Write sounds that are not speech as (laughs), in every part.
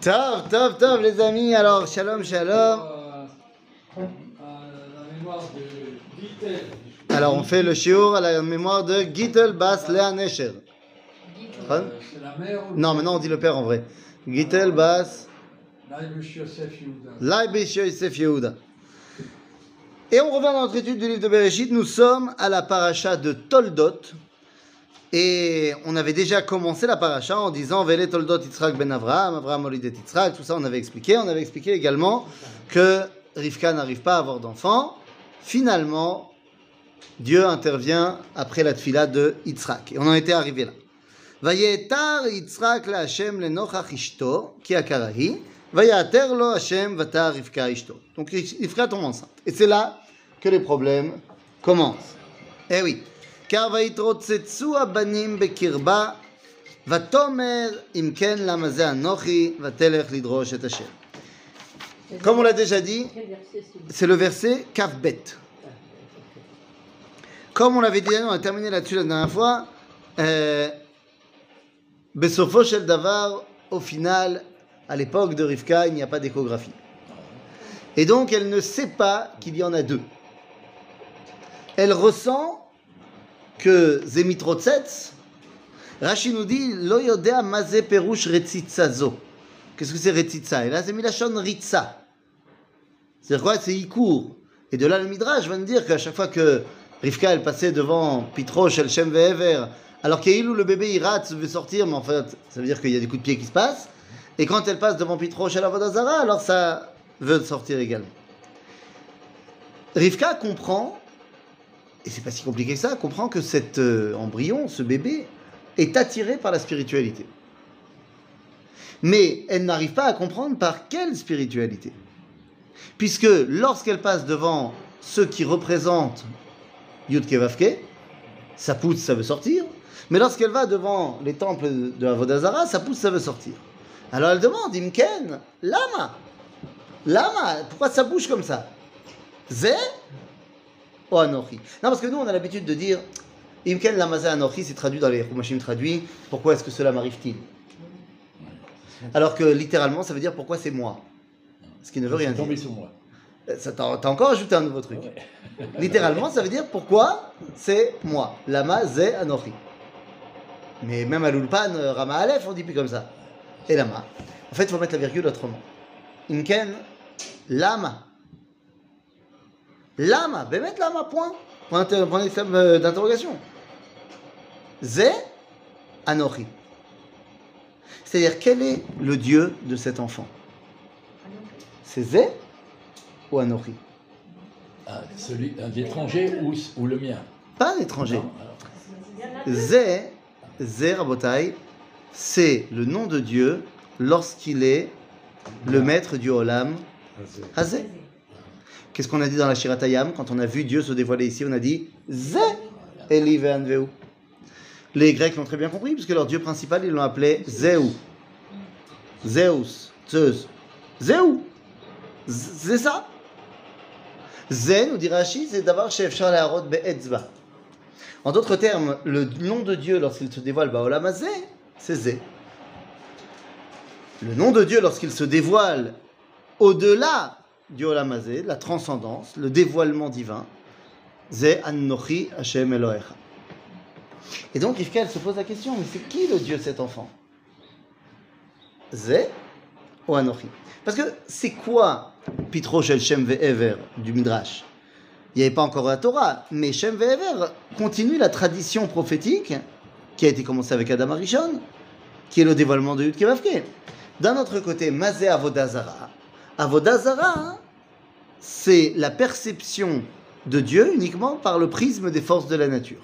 Tov, tov, tov, les amis. Alors, shalom, shalom. Alors, on fait le shiur à la mémoire de Gittel Bas Lea Nesher. Non, maintenant on dit le père en vrai. Gittel Bas Laibish Yosef Yehuda. Et on revient dans notre étude du livre de Bereshit. Nous sommes à la paracha de Toldot. Et on avait déjà commencé la paracha en disant Vele Toldot Yitzhak ben Avraham, Avraham Olidet Yitzhak, tout ça on avait expliqué. On avait expliqué également que Rivka n'arrive pas à avoir d'enfant. Finalement, Dieu intervient après la tfila de Yitzhak. Et on en était arrivé là. Vayetar Yitzhak la Hashem le nochach ishto, ki akarahi, vayater lo Hashem vatar Rivka ishto. Donc Rivka tombe enceinte. Et c'est là que les problèmes commencent. Eh oui car ויתרוצצו הבנים בקרבה, ותאמר אם כן למה זה אנוכי, ותלך לדרוש את השם. Comme on l'a déjà dit, c'est le verset Kaf Bet. Comme on l'avait dit, on a terminé là-dessus la dernière fois, euh, בסופו של דבר, au final, à l'époque de Rivka, il n'y a pas d'échographie. Et donc, elle ne sait pas qu'il y en a deux. Elle ressent que Zemitrotsetz, Rashi nous dit, Lo yodea maze perush. Qu'est-ce que c'est retzitza Et là, c'est milachon ritza. C'est-à-dire quoi? C'est Ikour. Et de là, le Midrash va nous dire qu'à chaque fois que Rivka, elle passait devant Pitrosh, El Shem alors qu'Eilou, le bébé, il rate, veut sortir, mais en fait, ça veut dire qu'il y a des coups de pied qui se passent. Et quand elle passe devant Pitrosh, El Avodazara, alors ça veut sortir également. Rivka comprend, et c'est pas si compliqué que ça, comprend que cet euh, embryon, ce bébé, est attiré par la spiritualité. Mais elle n'arrive pas à comprendre par quelle spiritualité. Puisque lorsqu'elle passe devant ceux qui représentent Yud Kevavke, ça pousse, ça veut sortir. Mais lorsqu'elle va devant les temples de Avodazara, ça pousse, ça veut sortir. Alors elle demande, Imken, lama Lama Pourquoi ça bouge comme ça? Zé ou Anochi Non, parce que nous, on a l'habitude de dire, Imken lama zé Anochi, c'est traduit dans les Rumashim traduits, pourquoi est-ce que cela m'arrive-t-il? Alors que littéralement, ça veut dire pourquoi c'est moi? Ce qui ne veut rien dire. sur moi. Ça T'as t'as encore ajouté un nouveau truc. Littéralement, ça veut dire pourquoi c'est moi? Lama zé Anochi. Mais même à l'Ulpan, euh, Rama Aleph, on dit plus comme ça. Et Lama. En fait, il faut mettre la virgule autrement. Inken, Lama. Lama, ben mettre Lama, point. Point, euh, d'interrogation. Zé Anochi. C'est-à-dire, quel est le Dieu de cet enfant? C'est Zé ou Anochi? Ah, celui un étranger ou, ou le mien? Pas un étranger. Non, alors, Zé, Zé Rabotai, c'est le nom de Dieu lorsqu'il est le maître du Olam Hazé. Qu'est-ce qu'on a dit dans la Shiratayam quand on a vu Dieu se dévoiler ici On a dit Zé Eli ve'anveu. Les Grecs l'ont très bien compris puisque leur Dieu principal ils l'ont appelé Zéou. Zeus, Zeus. Zéou. Z- C'est ça. Zé, nous dit Rashi, c'est d'avoir chef Charles Harod Be'etzba. En d'autres termes, le nom de Dieu lorsqu'il se dévoile c'est Zé. Le nom de Dieu lorsqu'il se dévoile au-delà du Olam Hazé, la transcendance, le dévoilement divin, Zé Annochi Hashem Elohecha. Et donc Rivka, elle se pose la question, mais c'est qui le Dieu de cet enfant? Zé ou Anochi Parce que c'est quoi Pitro Shel Shem Ve'ever du Midrash? Il n'y avait pas encore la Torah, mais Shem Ve'ever continue la tradition prophétique qui a été commencée avec Adam Arishon, qui est le dévoilement de Yud Kevavke. D'un autre côté, Mazé Avodazara. Avodazara, hein, c'est la perception de Dieu uniquement par le prisme des forces de la nature.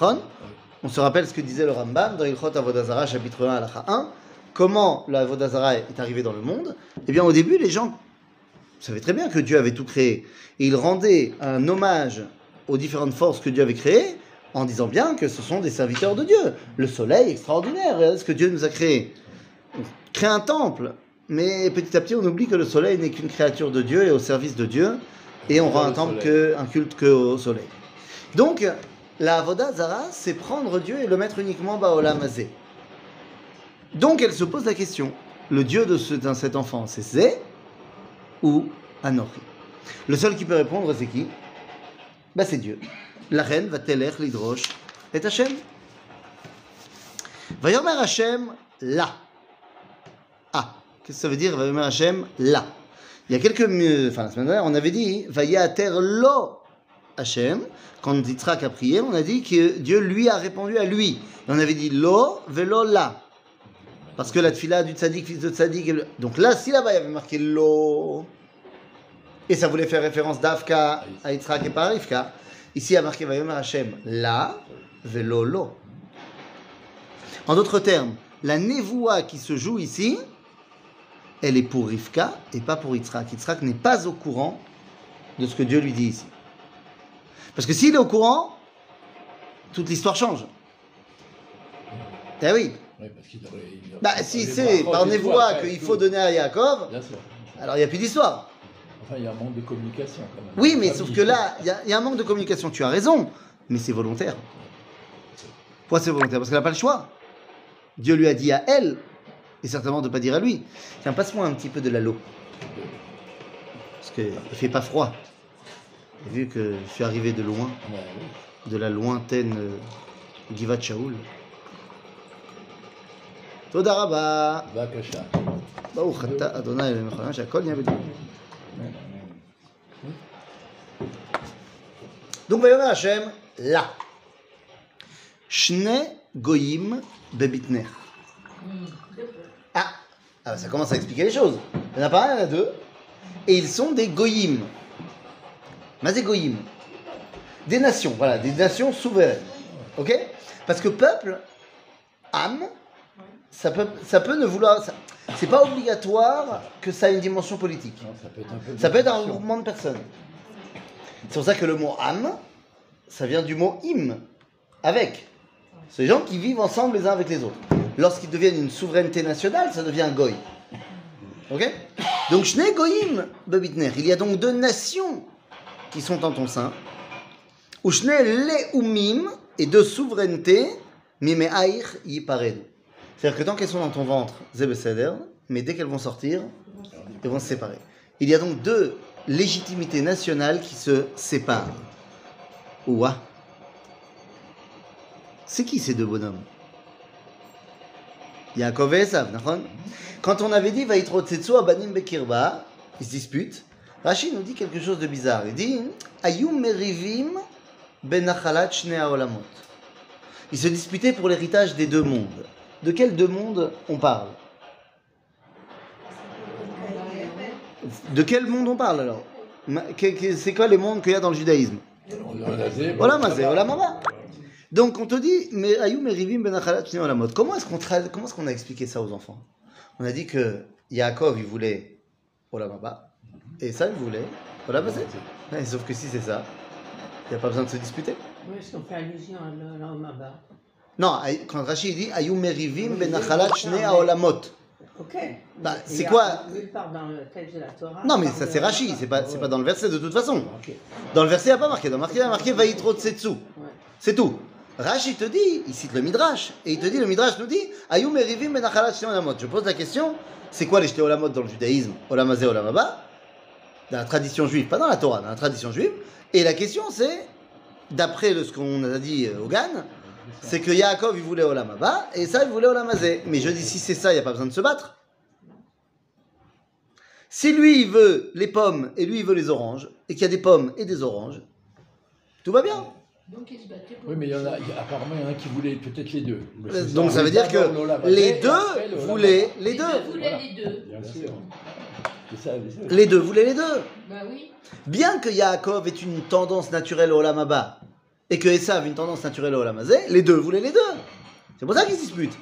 On se rappelle ce que disait le Rambam dans Ilchot Avodazara, chapitre 1, halacha 1. Comment l'Avodazara est arrivé dans le monde? Eh bien, au début, les gens savaient très bien que Dieu avait tout créé. Et ils rendaient un hommage aux différentes forces que Dieu avait créées en disant bien que ce sont des serviteurs de Dieu. Le soleil extraordinaire, ce que Dieu nous a créé. Crée un temple, mais petit à petit on oublie que le soleil n'est qu'une créature de Dieu et au service de Dieu, et on rend un le temple, que, un culte que au soleil. Donc, la Avoda Zara, c'est prendre Dieu et le mettre uniquement Baolam Hazé. Donc elle se pose la question le Dieu de ce- de cet enfant, c'est Zé ou Anochi? Le seul qui peut répondre, c'est qui? Bah, C'est Dieu. La reine va teler l'hydroche et Hachem. Vayomer Hachem là. Qu'est-ce que ça veut dire Vayomer Hachem là? Il y a quelques. Enfin, la semaine dernière, on avait dit Vayater lo Hachem. Quand Yitzhak a prié, on a dit que Dieu lui a répondu à lui. On avait dit lo velo la. Parce que la tfila du tzaddik, fils de tzaddik. Donc là, si là-bas il y avait marqué lo. Et ça voulait faire référence d'Afka à Yitzhak et pas Rivka. Ici, il y a marqué Vayomer Hachem la velo lo. En d'autres termes, la névoie qui se joue ici, elle est pour Rivka et pas pour Yitzhak. Yitzhak n'est pas au courant de ce que Dieu lui dit ici. Parce que s'il est au courant, toute l'histoire change. Eh oui. Parce il Bah, si c'est par névoie qu'il faut donner à Yaakov, Bien sûr. alors il n'y a plus d'histoire. Enfin, il y a un manque de communication quand même. Oui, mais Ah, sauf que là, il y, y a un manque de communication. Tu as raison, mais c'est volontaire. Pourquoi c'est volontaire? Parce qu'elle n'a pas le choix. Dieu lui a dit à elle, et certainement de ne pas dire à lui. Tiens, passe-moi un petit peu de la l'eau. Parce qu'il ne fait pas froid. Et vu que je suis arrivé de loin, Ouais, oui. de la lointaine euh, Givat Shaoul. תודה רבה. בבקשה. ברוך אתה אדוני אלוהים מלך העולם שהכל נהיה בדברו. Donc, ויאמר השם, לה. שני גויים בבטנך. Ah, ah bah, ça commence à expliquer les choses. Il n'y en a pas un, il y en a deux. Et ils sont des goyim. Mais des goyim. Des nations, voilà, des nations souveraines. Ok? Parce que peuple, âme, ça peut, ça peut ne vouloir. ça- C'est pas obligatoire que ça ait une dimension politique. Non, ça peut être un peu. Ça peut être un discussion. regroupement de personnes. C'est pour ça que le mot âme, ça vient du mot im, avec. C'est des gens qui vivent ensemble les uns avec les autres. Lorsqu'ils deviennent une souveraineté nationale, ça devient un goy. Ok? Donc, Shne goyim bebitner. Il y a donc deux nations qui sont en ton sein. Ou Shne leumim et deux souverainetés, mime aïr yiparedu. C'est-à-dire que tant qu'elles sont dans ton ventre, zebeseder, mais dès qu'elles vont sortir, elles vont se séparer. Il y a donc deux légitimités nationales qui se séparent. Ouah. C'est qui ces deux bonhommes? Yaakov et Esav, nachon Quand on avait dit Vaitro Tsetsu Abanim Bekirba, ils se disputent. Rachid nous dit quelque chose de bizarre. Il dit Ayum Merivim Benachalat Shnei Haolamot. Ils se disputaient pour l'héritage des deux mondes. De quels deux mondes on parle? De quel monde on parle alors? C'est quoi les mondes qu'il y a dans le judaïsme? On a rasé, bon, Donc on te dit, mais ben. Comment est-ce qu'on comment est-ce qu'on a expliqué ça aux enfants? On a dit que Yaakov il voulait olam haba et ça il voulait olam hazeh. Ouais, Sauf que si c'est ça, il n'y a pas besoin de se disputer. Oui, est-ce qu'on fait allusion à là-bas Non, quand Rachid dit ayou merivim ben achalat shnei olamot. Ok. Bah, Il c'est quoi Nulle part dans le texte de la Torah. Non, mais il ça c'est Rachid, c'est pas c'est pas dans le verset de toute façon. Dans le verset il n'y a pas marqué, dans le marqué il y a marqué vaïtro tsetsu. Ouais. C'est tout. Rashi te dit, il cite le Midrash, et il te dit, le Midrash nous dit, Ayum erivim ben achalat shnei olamot. Je pose la question, c'est quoi les shnei olamot dans le judaïsme? Olam hazeh, olam haba? Dans la tradition juive, pas dans la Torah, dans la tradition juive. Et la question c'est, d'après ce qu'on a dit euh, au Gan, c'est que Yaakov il voulait olam haba, et ça il voulait olam hazeh. Mais je dis, si c'est ça, il n'y a pas besoin de se battre. Si lui il veut les pommes et lui il veut les oranges, et qu'il y a des pommes et des oranges, tout va bien. Donc ils se battaient pour Oui, mais il y en a, il y a- apparemment, il y en a qui voulaient peut-être les deux. Euh, Donc ça veut dire que les deux voulaient les deux. voulaient les deux. Bien sûr. Les deux voulaient les deux. Bah oui. Bien que Yaakov ait une tendance naturelle au Olam Haba et que Esav une tendance naturelle au Olam Hazeh, les deux voulaient les deux. C'est pour ça qu'ils se disputent.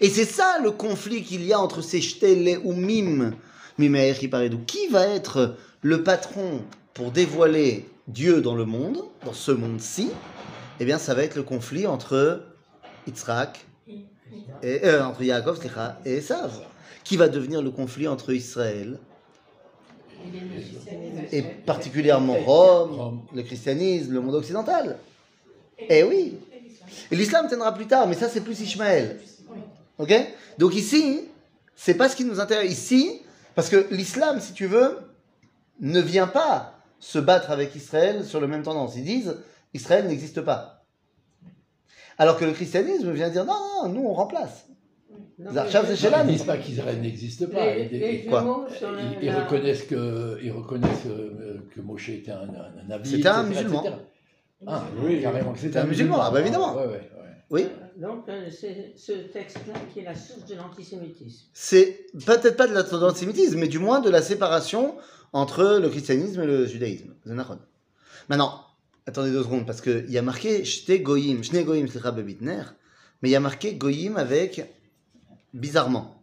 Et c'est ça le conflit qu'il y a entre ces Shtele ou Mim, Mimeir Hiparedou. Qui va être le patron pour dévoiler Dieu dans le monde, dans ce monde-ci Eh bien, ça va être le conflit entre Yitzhak et, euh, entre Yaakov et Esav. Qui va devenir le conflit entre Israël et particulièrement Rome, le christianisme, le monde occidental. Eh oui. L'islam tiendra plus tard, mais ça c'est plus Ishmaël. Ok? Donc ici, c'est pas ce qui nous intéresse. Ici, parce que l'islam, si tu veux, ne vient pas se battre avec Israël sur le même tendance. Ils disent Israël n'existe pas. Alors que le christianisme vient dire non, non, nous on remplace. Non, mais- chez là, Ils mais- disent pas qu'Israël n'existe pas. Les, Ils- les quoi sur la- ils, ils reconnaissent que, ils reconnaissent euh, que Moshe était un, un, un C'était un etc., musulman. etc. Ah, oui, carrément que c'était un musulman, ah bah évidemment. Ouais, ouais, ouais. Oui, Donc, euh, c'est ce texte-là qui est la source de l'antisémitisme. c'est peut-être pas de la- de l'antisémitisme, mais du moins de la séparation entre le christianisme et le judaïsme. Maintenant, attendez deux secondes, parce qu'il y a marqué Shte Goyim, Shne Goyim, bebitner, mais il y a marqué Goyim avec bizarrement.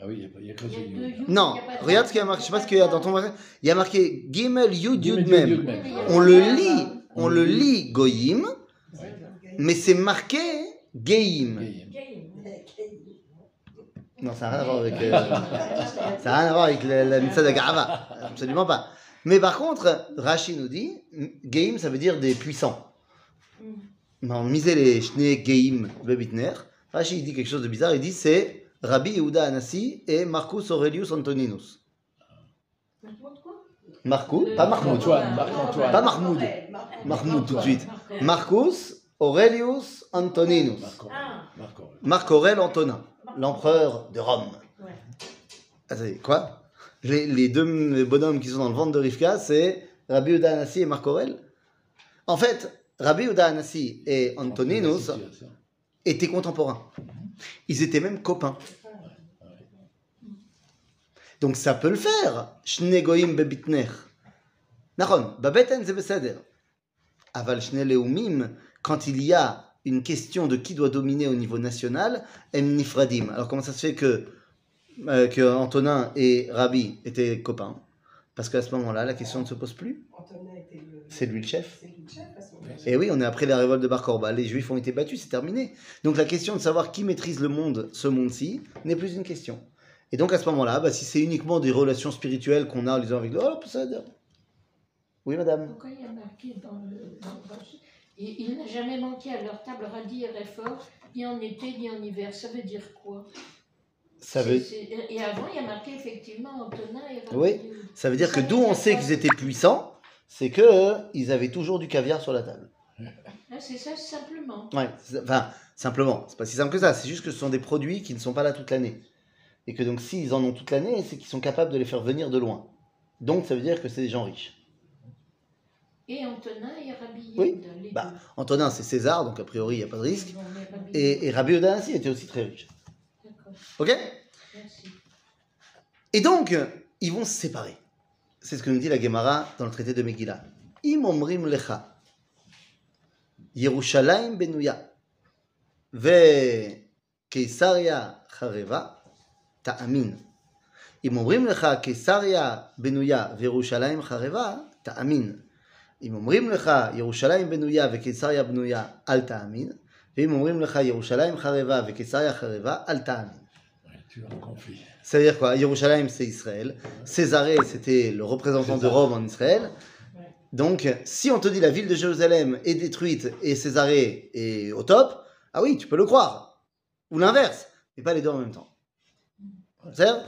Ah oui, il y a que y a ce deux Yud. Non, il y a pas de regarde ce qu'il y a marqué, je sais pas ce qu'il y a dans ton magasin. Il y a marqué Gimel Yud Yud Mem. On le lit, on le lit Goyim, mais c'est marqué Geim. Non, ça n'a rien à voir avec. euh, ça n'a rien à voir avec la, la mitzvah de. Absolument pas. Mais par contre, Rashi nous dit Geim, ça veut dire des puissants. Mais on misait les Shne Geim Bebitner. Rashi il dit quelque chose de bizarre. Il dit c'est Rabbi Yehuda Anassi et Marcus Aurelius Antoninus. Marcus, pas Mahmoud. Pas Mahmoud. Mahmoud tout de suite. Marcus Aurelius Antoninus. Marc- Ah. Marc Aurèle Antonin, l'empereur de Rome. Ouais. Attendez, quoi? Les, les deux bonhommes qui sont dans le ventre de Rivka, c'est Rabbi Uda Anassi et Marc Aurèle En fait, Rabbi Uda Anassi et Antoninus étaient contemporains. Ils étaient même copains. Donc ça peut le faire. Shne goyim bebitner. Nachon, babeten beseder. Aval shne leumim, quand il y a une question de qui doit dominer au niveau national, nifradim. Alors comment ça se fait que, euh, que Antonin et Rabbi étaient copains? Parce qu'à ce moment-là, la question ne se pose plus. C'est lui le chef. Et oui, on est après la révolte de Bar Korba. Les Juifs ont été battus, c'est terminé. Donc la question de savoir qui maîtrise le monde, ce monde-ci, n'est plus une question. Et donc à ce moment-là, bah, si c'est uniquement des relations spirituelles qu'on a les uns avec les autres, oh, ça Oui, madame. Pourquoi il y a marqué dans le. Dans, il il n'a jamais manqué à leur table radis et fort, ni en été ni en hiver. Ça veut dire quoi? Ça veut, Et avant, il y a marqué effectivement Antonin et Oui. Ça veut dire que d'où on sait qu'ils étaient puissants, c'est que euh, ils avaient toujours du caviar sur la table. Ah, c'est ça, simplement. Ouais, enfin, simplement, c'est pas si simple que ça. C'est juste que ce sont des produits qui ne sont pas là toute l'année. Et que donc, s'ils en ont toute l'année, c'est qu'ils sont capables de les faire venir de loin. Donc, ça veut dire que c'est des gens riches. Et Antonin et Rabbi Oui. Yehuda, les Bah, deux. Antonin, c'est César, donc a priori, il n'y a pas de risque. Bon, mais Rabbi Et, et Rabbi Yehuda ainsi était aussi très riche. D'accord, Ok merci. Et donc, ils vont se séparer. C'est ce que nous dit la Gemara dans le traité de Megillah. Im omrim lecha, Yerushalayim benuya, ve Keisaria chareva, ta'amin. Im omrim lecha Keisaria benuya וירושלים חרבה, תאמין. אם אומרים לך ירושלים בנויה וקיסריה בנויה, אל תאמין. ואם אומרים לך ירושלים חרבה וקיסריה חרבה, אל תאמין. Ouais, tu as un conflit. Ça veut dire quoi Yerushalayim, c'est Israël. Césarée, c'était le représentant de César. Rome en Israël. Donc, si on te dit la ville de Jérusalem est détruite et Césarée est au top, ah oui, tu peux le croire. Ou l'inverse, mais pas les deux en même temps. C'est-à-dire,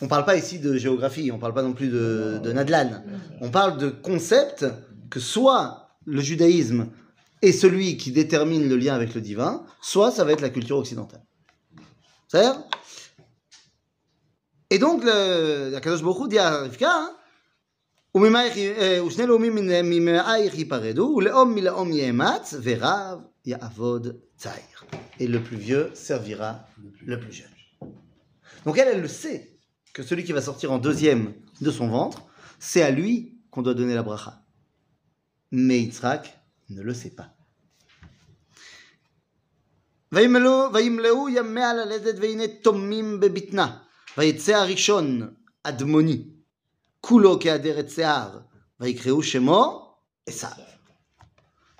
on parle pas ici de géographie, on parle pas non plus de, de Nadlan. On parle de concept que soit le judaïsme est celui qui détermine le lien avec le divin, soit ça va être la culture occidentale. C'est-à-dire et donc, le, הקדוש ברוך הוא dit à רבקה, "וממאייך י- אה, ושני לאומים מן- ממאייך ייפרדו, ולאום מלאום יאמץ, ורב יעבוד צעיר. Et le plus vieux servira le plus jeune. Donc elle, elle le sait, que celui qui va sortir en deuxième de son ventre, c'est à lui qu'on doit donner la bracha. Mais Yitzhak ne le sait pas. וימלאו וימלאו ימיה ללדת והנה תומים בבטנה. ויצא הראשון אדמוני, כולו כהדרת שיער, ויקראו שמו עשיו.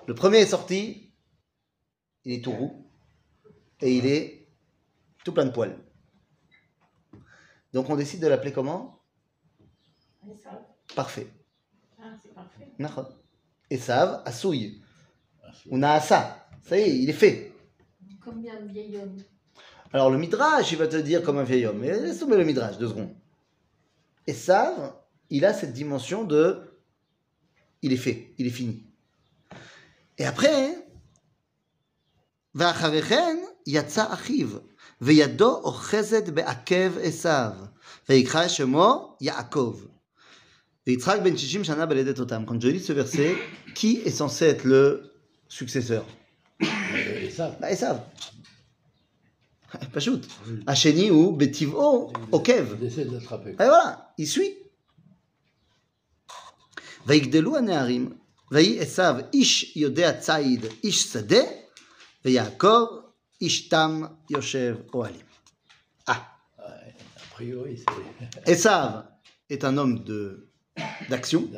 Le premier est sorti, il est tout roux, et il est tout plein de poils. Donc on décide de l'appeler comment Parfait. Ah, c'est parfait. נכון. עשיו עשוי. הוא נעשה. Ça y est, il est fait. Combien de vieil homme Alors le Midrash, il va te dire comme un vieil homme. Mais laisse tomber le Midrash, deux secondes. Esav, il a cette dimension de. Il est fait, il est fini. Et après, ואחריכן יצא אחיו, וידו אוחזת בעקב עשיו, ויקרא שמו יעקב. Quand je lis ce verset, qui est censé être le successeur Euh, Et ça, bah, Esav. פשוט. השני הוא בטבעו עוקב. il essaie de l'attraper. Et voilà, il suit. ויגדלו הנערים, ויהי עשיו איש יודע ציד, איש שדה, ויעקב איש תם יושב אוהלים. Ah, A priori, c'est Esav d'action.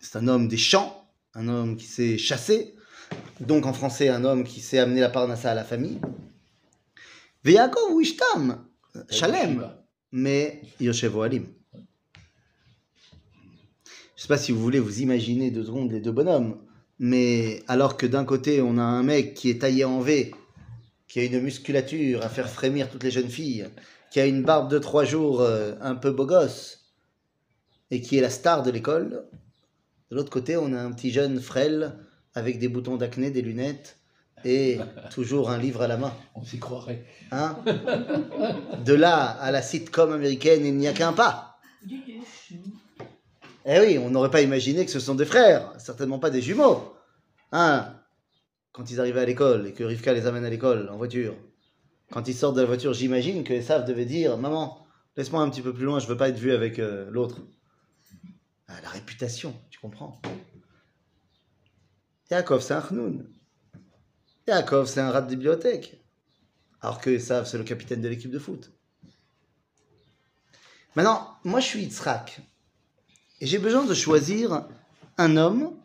C'est un homme des champs, un homme qui s'est chassé, donc en français un homme qui s'est amené la parnassa à la famille. Veyakov Wishtam, Shalem, mais Yoshev Oalim. Je sais pas si vous voulez vous imaginer deux secondes les deux bonhommes, mais alors que d'un côté on a un mec qui est taillé en V, qui a une musculature à faire frémir toutes les jeunes filles, qui a une barbe de trois jours euh, un peu beau gosse, et qui est la star de l'école, de l'autre côté on a un petit jeune frêle avec des boutons d'acné, des lunettes, et (laughs) toujours un livre à la main. On s'y croirait. Hein? De là à la sitcom américaine, il n'y a qu'un pas. Eh oui, on n'aurait pas imaginé que ce sont des frères, certainement pas des jumeaux. Hein? Quand ils arrivaient à l'école et que Rivka les amène à l'école en voiture, quand ils sortent de la voiture, j'imagine que Esav devait dire Maman, laisse-moi un petit peu plus loin, je veux pas être vu avec euh, l'autre. Ah, la réputation, tu comprends Yaakov, c'est un chnoun. Yaakov, c'est un rat de bibliothèque. Alors que Esav, c'est le capitaine de l'équipe de foot. Maintenant, moi je suis Yitzhak. Et j'ai besoin de choisir un homme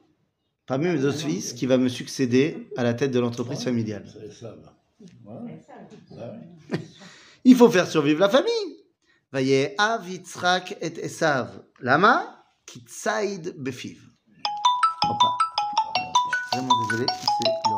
parmi mes deux fils qui va me succéder à la tête de l'entreprise familiale. Il faut faire survivre la famille. Vaye av Yitzhak et Esav. Lama kitsaid befiv. Je suis vraiment désolé, c'est le